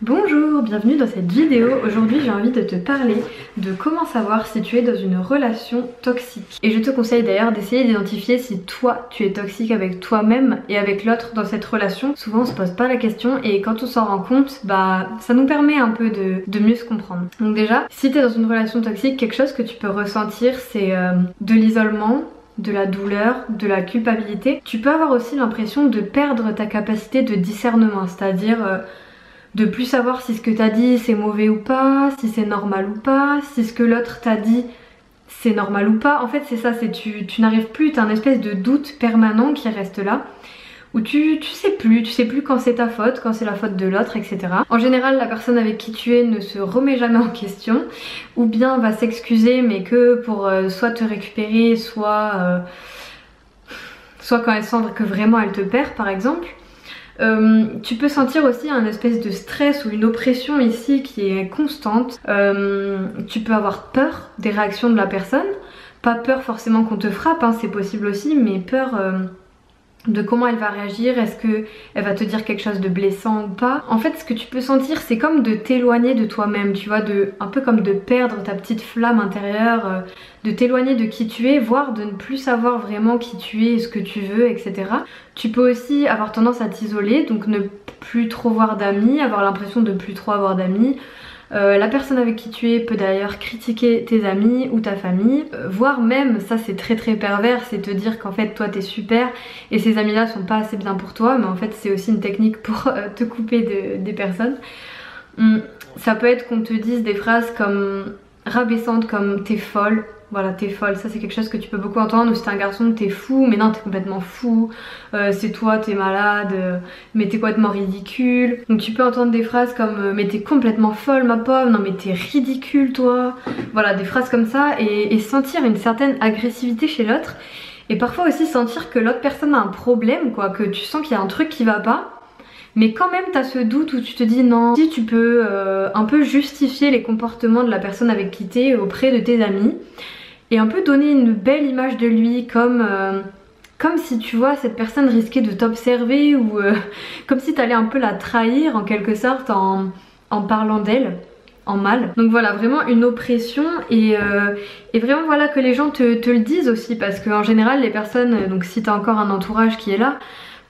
Bonjour, bienvenue dans cette vidéo. Aujourd'hui j'ai envie de te parler de comment savoir si tu es dans une relation toxique. Et je te conseille d'ailleurs d'essayer d'identifier si toi tu es toxique avec toi-même et avec l'autre dans cette relation. Souvent on se pose pas la question et quand on s'en rend compte, bah ça nous permet un peu de, mieux se comprendre. Donc déjà, si tu dans une relation toxique, quelque chose que tu peux ressentir c'est euh, de l'isolement, de la douleur, de la culpabilité. Tu peux avoir aussi l'impression de perdre ta capacité de discernement, c'est-à-dire... Euh, de plus savoir si ce que t'as dit c'est mauvais ou pas, si c'est normal ou pas, si ce que l'autre t'a dit c'est normal ou pas. En fait c'est ça, c'est tu, tu n'arrives plus, t'as un espèce de doute permanent qui reste là. Où tu, tu sais plus, tu sais plus quand c'est ta faute, quand c'est la faute de l'autre, etc. En général, la personne avec qui tu es ne se remet jamais en question, ou bien va s'excuser, mais que pour euh, soit te récupérer, soit, euh, soit quand elle sent que vraiment elle te perd, par exemple. Euh, tu peux sentir aussi un espèce de stress ou une oppression ici qui est constante. Euh, tu peux avoir peur des réactions de la personne. Pas peur forcément qu'on te frappe, hein, c'est possible aussi, mais peur... Euh, de comment elle va réagir, est-ce que elle va te dire quelque chose de blessant ou pas. En fait, ce que tu peux sentir, c'est comme de t'éloigner de toi-même, tu vois, de un peu comme de perdre ta petite flamme intérieure, euh, de t'éloigner de qui tu es, voire de ne plus savoir vraiment qui tu es, ce que tu veux, etc. Tu peux aussi avoir tendance à t'isoler, donc ne plus trop voir d'amis, avoir l'impression de plus trop avoir d'amis, euh, la personne avec qui tu es peut d'ailleurs critiquer tes amis ou ta famille, euh, voire même, ça c'est très très pervers, c'est te dire qu'en fait toi t'es super et ces amis là sont pas assez bien pour toi, mais en fait c'est aussi une technique pour euh, te couper des personnes. Hum, ça peut être qu'on te dise des phrases comme rabaissantes comme t'es folle, voilà t'es folle, ça c'est quelque chose que tu peux beaucoup entendre, ou si t'es un garçon t'es fou, mais non t'es complètement fou, euh, c'est toi t'es malade, euh, mais t'es complètement ridicule. Donc tu peux entendre des phrases comme euh, mais t'es complètement folle ma pauvre, non mais t'es ridicule toi, voilà des phrases comme ça. Et, et sentir une certaine agressivité chez l'autre. Et parfois aussi sentir que l'autre personne a un problème quoi, que tu sens qu'il y a un truc qui va pas. Mais quand même t'as ce doute où tu te dis non, si tu peux un peu justifier les comportements de la personne avec qui t'es auprès de tes amis et un peu donner une belle image de lui comme euh, si tu vois cette personne risquait de t'observer ou euh, comme si t'allais un peu la trahir en quelque sorte en, parlant d'elle en mal. Donc voilà, vraiment une oppression et, euh, et vraiment voilà que les gens te, te le disent aussi parce qu'en général les personnes, donc si t'as encore un entourage qui est là,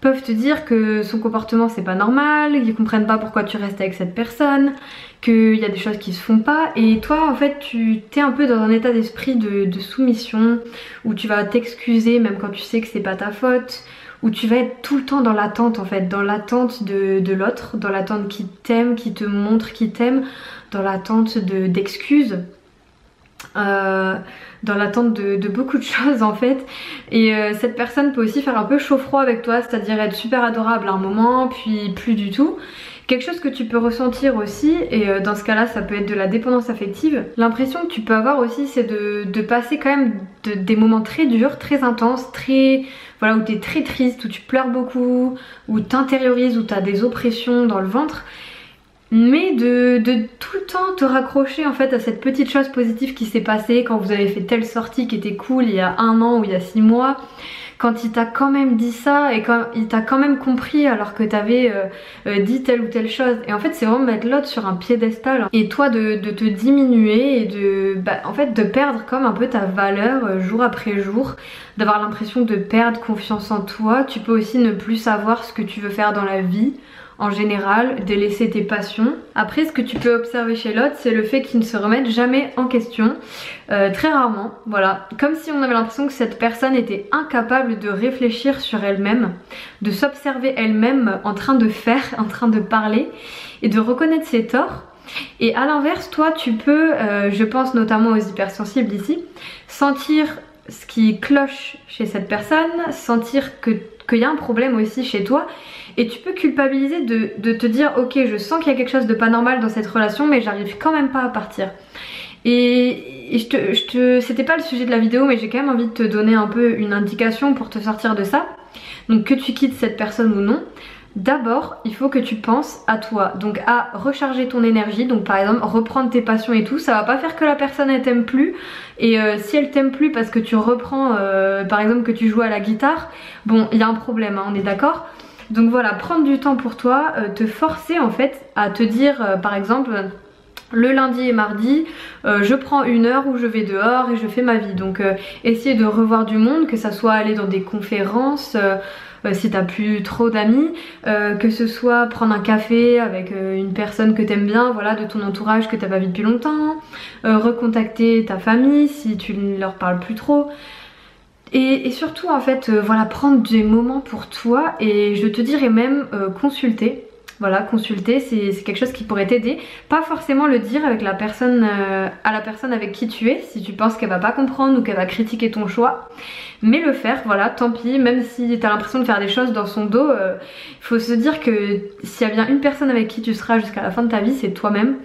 peuvent te dire que son comportement c'est pas normal, qu'ils comprennent pas pourquoi tu restes avec cette personne, qu'il y a des choses qui se font pas et toi en fait tu t'es un peu dans un état d'esprit de, soumission où tu vas t'excuser même quand tu sais que c'est pas ta faute où tu vas être tout le temps dans l'attente en fait, dans l'attente de, l'autre, dans l'attente qui t'aime, qui te montre qui t'aime, dans l'attente d'excuses. Euh, dans l'attente de, beaucoup de choses en fait. Et euh, cette personne peut aussi faire un peu chaud-froid avec toi c'est à dire être super adorable à un moment puis plus du tout. Quelque chose que tu peux ressentir aussi, et euh, dans ce cas-là ça peut être de la dépendance affective, l'impression que tu peux avoir aussi c'est de, passer quand même des moments très durs, très intenses, très... Voilà, où t'es très triste, où tu pleures beaucoup, où t'intériorises, où t'as des oppressions dans le ventre mais de, tout le temps te raccrocher en fait à cette petite chose positive qui s'est passée quand vous avez fait telle sortie qui était cool il y a un an ou il y a six mois. Quand il t'a quand même dit ça et quand il t'a quand même compris alors que t'avais euh, euh, dit telle ou telle chose. Et en fait c'est vraiment mettre l'autre sur un piédestal. Et toi de, te diminuer et de bah, en fait de perdre comme un peu ta valeur euh, jour après jour d'avoir l'impression de perdre confiance en toi. Tu peux aussi ne plus savoir ce que tu veux faire dans la vie en général, délaisser tes passions. Après, ce que tu peux observer chez l'autre, c'est le fait qu'il ne se remette jamais en question, euh, très rarement, voilà. Comme si on avait l'impression que cette personne était incapable de réfléchir sur elle-même, de s'observer elle-même en train de faire, en train de parler et de reconnaître ses torts. Et à l'inverse, toi, tu peux, euh, je pense notamment aux hypersensibles ici, sentir ce qui cloche chez cette personne, sentir que qu'il y a un problème aussi chez toi. Et tu peux culpabiliser de, te dire ok je sens qu'il y a quelque chose de pas normal dans cette relation mais j'arrive quand même pas à partir. Et, c'était pas le sujet de la vidéo mais j'ai quand même envie de te donner un peu une indication pour te sortir de ça. Donc que tu quittes cette personne ou non D'abord, il faut que tu penses à toi, donc à recharger ton énergie, donc par exemple reprendre tes passions et tout, ça va pas faire que la personne elle t'aime plus, et euh, si elle t'aime plus parce que tu reprends, euh, par exemple que tu joues à la guitare, bon il y a un problème, hein, on est d'accord? Donc voilà, prendre du temps pour toi, te forcer en fait à te dire par exemple le lundi et mardi, euh, je prends une heure où je vais dehors et je fais ma vie. Donc euh, essayer de revoir du monde, que ça soit aller dans des conférences, euh, si t'as plus trop d'amis, que ce soit prendre un café avec une personne que t'aimes bien, voilà, de ton entourage que t'as pas vu depuis longtemps, recontacter ta famille si tu ne leur parles plus trop. Et, et surtout en fait, voilà, prendre des moments pour toi et je te dirais même consulter voilà, consulter, c'est quelque chose qui pourrait t'aider. Pas forcément le dire avec la personne, euh, à la personne avec qui tu es, si tu penses qu'elle va pas comprendre ou qu'elle va critiquer ton choix. Mais le faire, voilà, tant pis, même si t'as l'impression de faire des choses dans son dos, il euh, faut se dire que s'il y a bien une personne avec qui tu seras jusqu'à la fin de ta vie, c'est toi-même.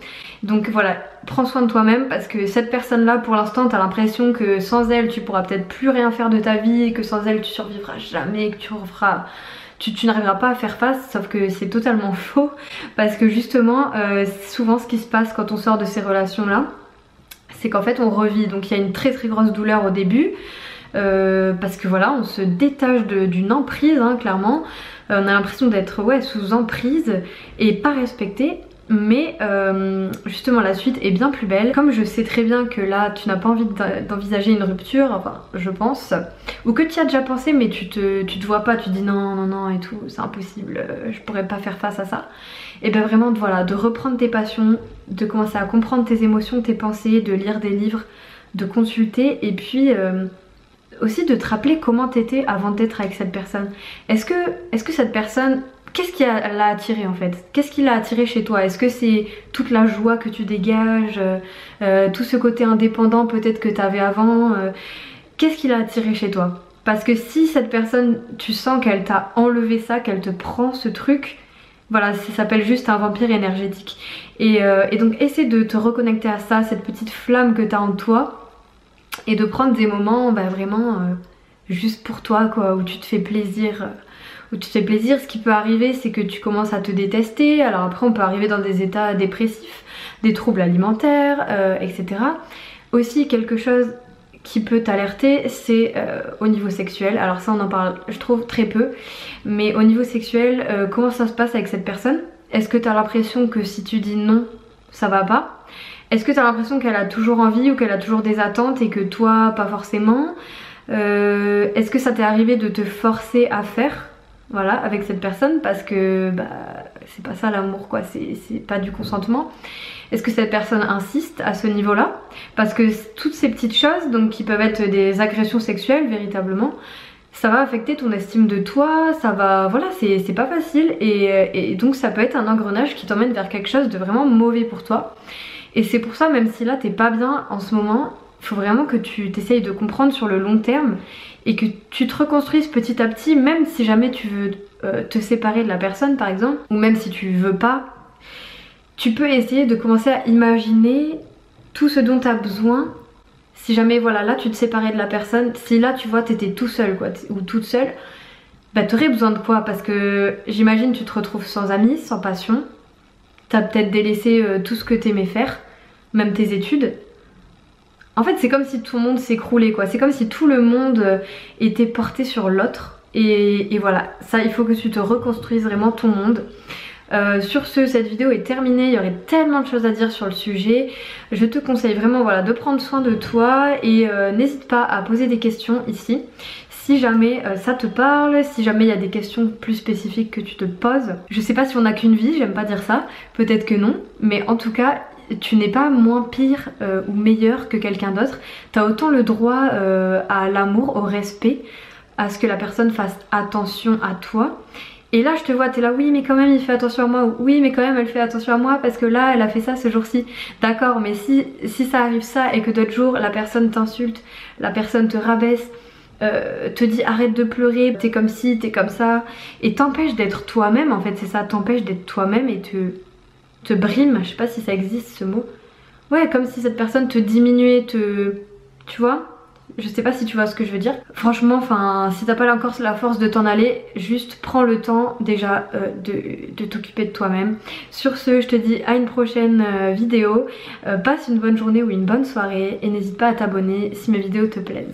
Donc voilà, prends soin de toi-même parce que cette personne-là, pour l'instant, t'as l'impression que sans elle, tu pourras peut-être plus rien faire de ta vie, que sans elle, tu survivras jamais, que tu referas tu, n'arriveras pas à faire face, sauf que c'est totalement faux, parce que justement, euh, souvent ce qui se passe quand on sort de ces relations-là, c'est qu'en fait on revit, donc il y a une très très grosse douleur au début, euh, parce que voilà, on se détache d'une emprise, hein, clairement, euh, on a l'impression d'être ouais, sous emprise et pas respecté, mais euh, justement la suite est bien plus belle. Comme je sais très bien que là tu n'as pas envie d'envisager une rupture, enfin je pense, ou que tu y as déjà pensé mais tu te, te vois pas, tu dis non non non et tout, c'est impossible, euh, je pourrais pas faire face à ça. Et bien vraiment voilà, de reprendre tes passions, de commencer à comprendre tes émotions, tes pensées, de lire des livres, de consulter et puis... Euh, aussi de te rappeler comment t'étais avant d'être avec cette personne. Est-ce que, est -ce que cette personne Qu'est-ce qui l'a attiré en fait? Qu'est-ce qui l'a attiré chez toi? Est-ce que c'est toute la joie que tu dégages euh, euh, Tout ce côté indépendant peut-être que tu avais avant euh, Qu'est-ce qui l'a attiré chez toi? Parce que si cette personne, tu sens qu'elle t'a enlevé ça, qu'elle te prend ce truc, voilà, ça s'appelle juste un vampire énergétique. Et, donc essaie de te reconnecter à ça, cette petite flamme que tu as en toi, et de prendre des moments bah, vraiment juste pour toi, quoi, où tu te fais plaisir où tu te fais plaisir, ce qui peut arriver c'est que tu commences à te détester, alors après on peut arriver dans des états dépressifs, des troubles alimentaires, euh, etc. Aussi quelque chose qui peut t'alerter c'est euh, au niveau sexuel, alors ça on en parle je trouve très peu, mais au niveau sexuel euh, comment ça se passe avec cette personne? Est-ce que tu as l'impression que si tu dis non ça va pas? Est-ce que tu as l'impression qu'elle a toujours envie ou qu'elle a toujours des attentes et que toi pas forcément? Est-ce que ça t'est arrivé de te forcer à faire? Voilà, avec cette personne parce que bah, c'est pas ça l'amour quoi, c'est pas du consentement. Est-ce que cette personne insiste à ce niveau-là? Parce que toutes ces petites choses, donc qui peuvent être des agressions sexuelles véritablement, ça va affecter ton estime de toi, ça va, voilà, c'est pas facile et, et, donc ça peut être un engrenage qui t'emmène vers quelque chose de vraiment mauvais pour toi. Et c'est pour ça, même si là t'es pas bien en ce moment, faut vraiment que tu t'essayes de comprendre sur le long terme et que tu te reconstruises petit à petit, même si jamais tu veux euh, te séparer de la personne par exemple, ou même si tu veux pas, tu peux essayer de commencer à imaginer tout ce dont tu as besoin. Si jamais voilà là tu te séparais de la personne, si là tu vois t'étais tout seul quoi, ou toute seule, bah t'aurais besoin de quoi? Parce que j'imagine tu te retrouves sans amis, sans passion, t'as peut-être délaissé euh, tout ce que t'aimais faire, même tes études, en fait, c'est comme si tout le monde s'écroulait quoi. C'est comme si tout le monde euh, était porté sur l'autre. Et, voilà, ça, il faut que tu te reconstruises vraiment ton monde. Euh, sur ce, cette vidéo est terminée, il y aurait tellement de choses à dire sur le sujet. Je te conseille vraiment voilà, de prendre soin de toi et euh, n'hésite pas à poser des questions ici. Si jamais ça te parle, si jamais il y a des questions plus spécifiques que tu te poses. Je sais pas si on a qu'une vie, j'aime pas dire ça, peut-être que non, mais en tout cas tu n'es pas moins pire euh, ou meilleur que quelqu'un d'autre. Tu as autant le droit euh, à l'amour, au respect, à ce que la personne fasse attention à toi. Et là je te vois, t'es là, oui mais quand même il fait attention à moi, oui mais quand même elle fait attention à moi parce que là elle a fait ça ce jour-ci. D'accord, mais si, si ça arrive ça et que d'autres jours la personne t'insulte, la personne te rabaisse, euh, te dit arrête de pleurer, t'es comme ci, t'es comme ça, et t'empêche d'être toi-même en fait, c'est ça, t'empêche d'être toi-même et te te brime, je sais pas si ça existe ce mot. Ouais, comme si cette personne te diminuait, te... Tu vois je sais pas si tu vois ce que je veux dire. Franchement, enfin, si t'as pas encore la force de t'en aller, juste prends le temps déjà euh, de, t'occuper de toi-même. Sur ce, je te dis à une prochaine euh, vidéo. Euh, passe une bonne journée ou une bonne soirée et n'hésite pas à t'abonner si mes vidéos te plaisent.